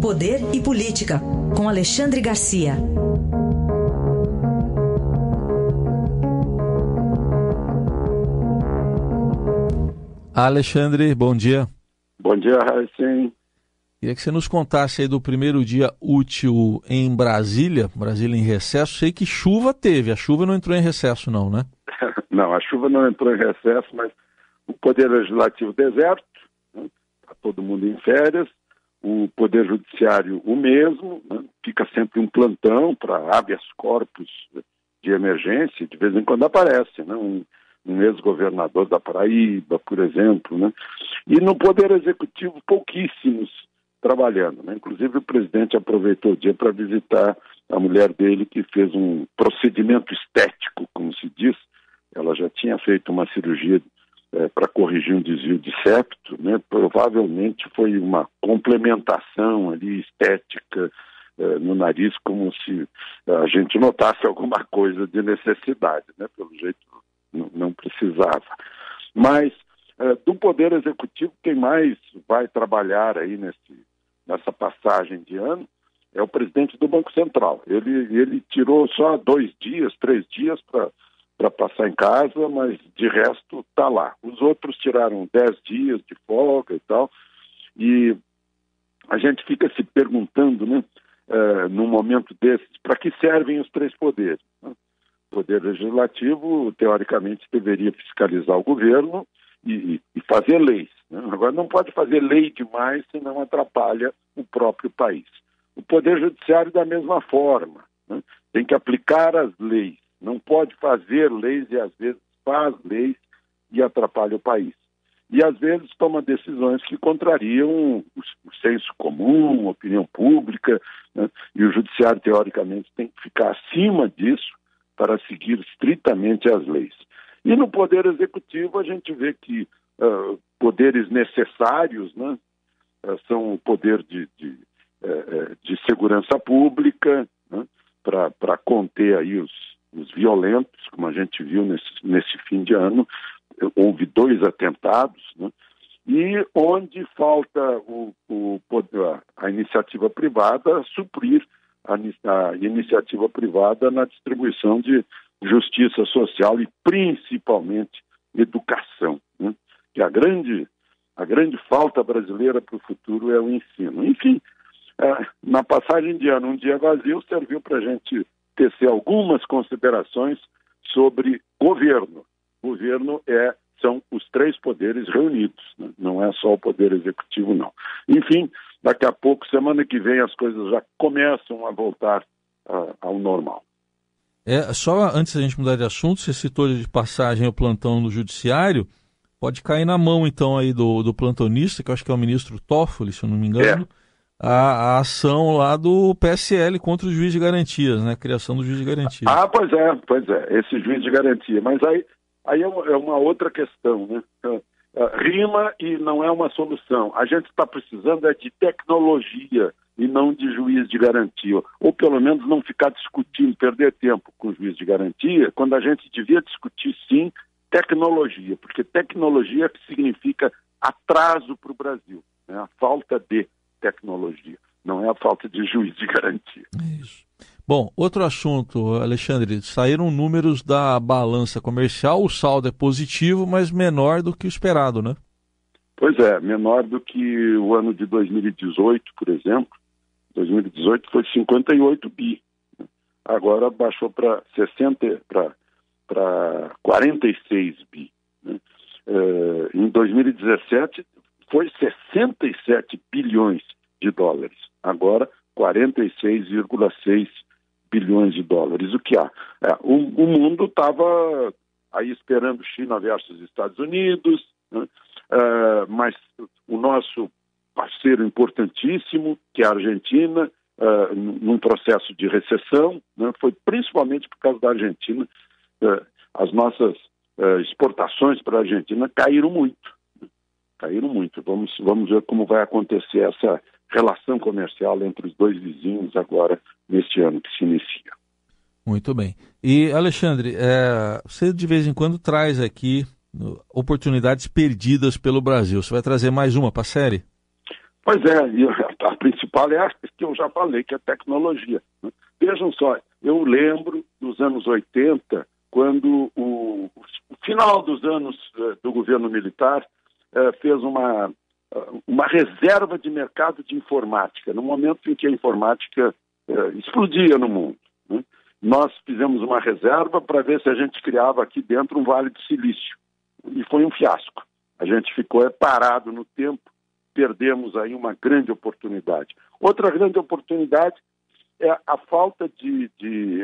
Poder e Política, com Alexandre Garcia. Alexandre, bom dia. Bom dia, Raíssen. Queria que você nos contasse aí do primeiro dia útil em Brasília, Brasília em recesso. Sei que chuva teve, a chuva não entrou em recesso não, né? não, a chuva não entrou em recesso, mas o Poder Legislativo deserto, né? tá todo mundo em férias, o Poder Judiciário o mesmo, né? fica sempre um plantão para habeas corpus de emergência, de vez em quando aparece, né? um, um ex-governador da Paraíba, por exemplo, né? e no Poder Executivo pouquíssimos trabalhando. Né? Inclusive o presidente aproveitou o dia para visitar a mulher dele que fez um procedimento estético, como se diz. Ela já tinha feito uma cirurgia é, para corrigir um desvio de septo, né? provavelmente foi uma complementação ali estética é, no nariz, como se a gente notasse alguma coisa de necessidade, né? pelo jeito não precisava. Mas é, do Poder Executivo, quem mais vai trabalhar aí nesse, nessa passagem de ano é o presidente do Banco Central. Ele, ele tirou só dois dias, três dias para para passar em casa, mas de resto está lá. Os outros tiraram dez dias de folga e tal, e a gente fica se perguntando, né, uh, num momento desses, para que servem os três poderes? Né? O poder legislativo, teoricamente, deveria fiscalizar o governo e, e fazer leis. Né? Agora, não pode fazer lei demais, senão atrapalha o próprio país. O poder judiciário, da mesma forma, né? tem que aplicar as leis não pode fazer leis e às vezes faz leis e atrapalha o país. E às vezes toma decisões que contrariam o, senso comum, a opinião pública, né? e o judiciário, teoricamente, tem que ficar acima disso para seguir estritamente as leis. E no poder executivo a gente vê que uh, poderes necessários né, uh, são o poder de, de, uh, de segurança pública, né, para conter aí os violentos, como a gente viu nesse, nesse fim de ano, houve dois atentados, né? e onde falta o, o, a iniciativa privada suprir a, a, iniciativa privada na distribuição de justiça social e principalmente educação, né? que a grande a grande falta brasileira para o futuro é o ensino. Enfim, é, na passagem de ano, um dia vazio serviu para a gente tecer algumas considerações sobre governo. Governo é são os três poderes reunidos, né? não é só o poder executivo, não. Enfim, daqui a pouco, semana que vem, as coisas já começam a voltar uh, ao normal. É, só antes da gente mudar de assunto, você citou de passagem o plantão no judiciário, pode cair na mão então aí do, do plantonista, que eu acho que é o ministro Toffoli, se eu não me engano. É a, a, ação lá do PSL contra o juiz de garantias, né? Criação do juiz de garantias. Ah, pois é, pois é, esse juiz de garantia. Mas aí, aí é, uma, é outra questão, né? É, rima e não é uma solução. A gente está precisando é de tecnologia e não de juiz de garantia. Ou pelo menos não ficar discutindo, perder tempo com juiz de garantia, quando a gente devia discutir sim tecnologia, porque tecnologia significa atraso para o Brasil, né? a falta de tecnologia, não é a falta de juiz de garantia. Isso. Bom, outro assunto, Alexandre, saíram números da balança comercial, o saldo é positivo, mas menor do que o esperado, né? Pois é, menor do que o ano de 2018, por exemplo. 2018 foi 58 bi. Agora baixou para 60 para 46 bi. Né? Uh, em 2017 foi 67 bilhões de dólares. Agora, 46,6 bilhões de dólares. O que há? É, o, o, mundo estava aí esperando China versus Estados Unidos, né? é, mas o nosso parceiro importantíssimo, que é a Argentina, é, num processo de recessão, né? foi principalmente por causa da Argentina, é, as nossas exportações para a Argentina caíram muito caíram muito. Vamos, vamos ver como vai acontecer essa relação comercial entre os dois vizinhos agora, neste ano que se inicia. Muito bem. E, Alexandre, é, você de vez em quando traz aqui oportunidades perdidas pelo Brasil. Você vai trazer mais uma para a série? Pois é, a principal é a que eu já falei, que é a tecnologia. Né? Vejam só, eu lembro dos anos 80, quando o, o final dos anos uh, do governo militar uh, fez uma, uh, uma reserva de mercado de informática, no momento em que a informática explodia no mundo. Né? Nós fizemos uma reserva para ver se a gente criava aqui dentro um vale de silício. E foi um fiasco. A gente ficou parado no tempo, perdemos aí uma grande oportunidade. Outra grande oportunidade é a falta de, de,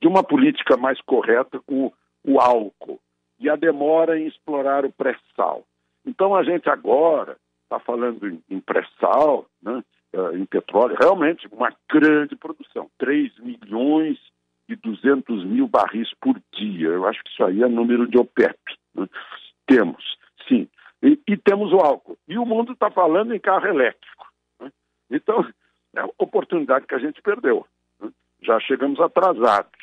de uma política mais correta com o álcool e a demora em explorar o pré-sal. Então a gente agora está falando em, em pré-sal, né, eh, em petróleo, realmente uma grande produção, 3 milhões e 200 mil barris por dia. Eu acho que isso aí é número de OPEP. Né? Temos, sim. E, e, temos o álcool. E o mundo está falando em carro elétrico. Né? Então, é oportunidade que a gente perdeu. Né? Já chegamos atrasados.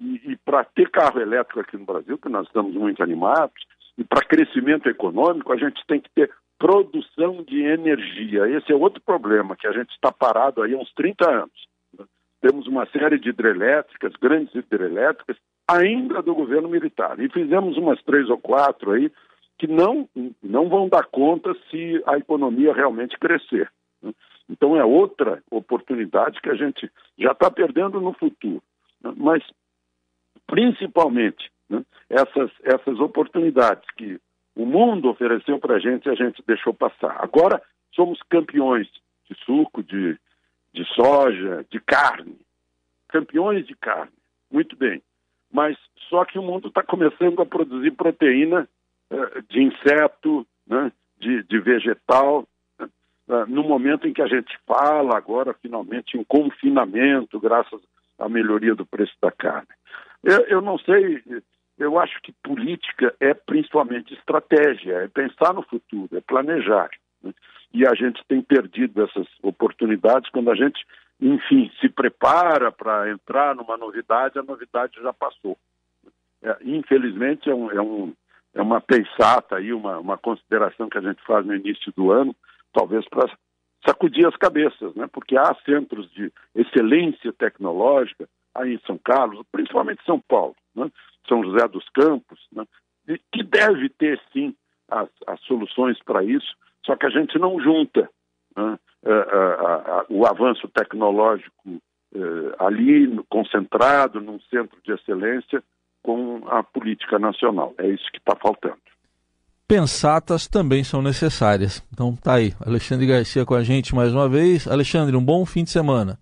E, e para ter carro elétrico aqui no Brasil, que nós estamos muito animados, e para crescimento econômico, a gente tem que ter produção de energia. Esse é outro problema, que a gente está parado aí há uns 30 anos. Né? Temos uma série de hidrelétricas, grandes hidrelétricas, ainda do governo militar. E fizemos umas três ou quatro aí que não, não vão dar conta se a economia realmente crescer. Né? Então é outra oportunidade que a gente já está perdendo no futuro. Né? Mas, principalmente, né, essas, essas oportunidades que o mundo ofereceu para a gente e a gente deixou passar. Agora somos campeões de suco, de, de soja, de carne. Campeões de carne. Muito bem. Mas só que o mundo está começando a produzir proteína uh, de inseto, né, de, de vegetal, uh, no momento em que a gente fala agora, finalmente, em confinamento, graças à melhoria do preço da carne. Eu, eu não sei, eu acho que política é principalmente estratégia, é pensar no futuro, é planejar. Né? E a gente tem perdido essas oportunidades quando a gente, enfim, se prepara para entrar numa novidade, a novidade já passou. É, infelizmente, é, um, é, um, é uma pensata aí, uma, uma consideração que a gente faz no início do ano, talvez para sacudir as cabeças, né? porque há centros de excelência tecnológica aí em São Carlos, principalmente São Paulo, né? São José dos Campos, né? que deve ter sim as, as soluções para isso, só que a gente não junta né? a, a, a, o avanço tecnológico eh, ali concentrado num centro de excelência com a política nacional. É isso que está faltando. Pensatas também são necessárias. Então tá aí, Alexandre Garcia com a gente mais uma vez. Alexandre, um bom fim de semana.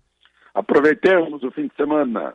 Aproveitemos o fim de semana.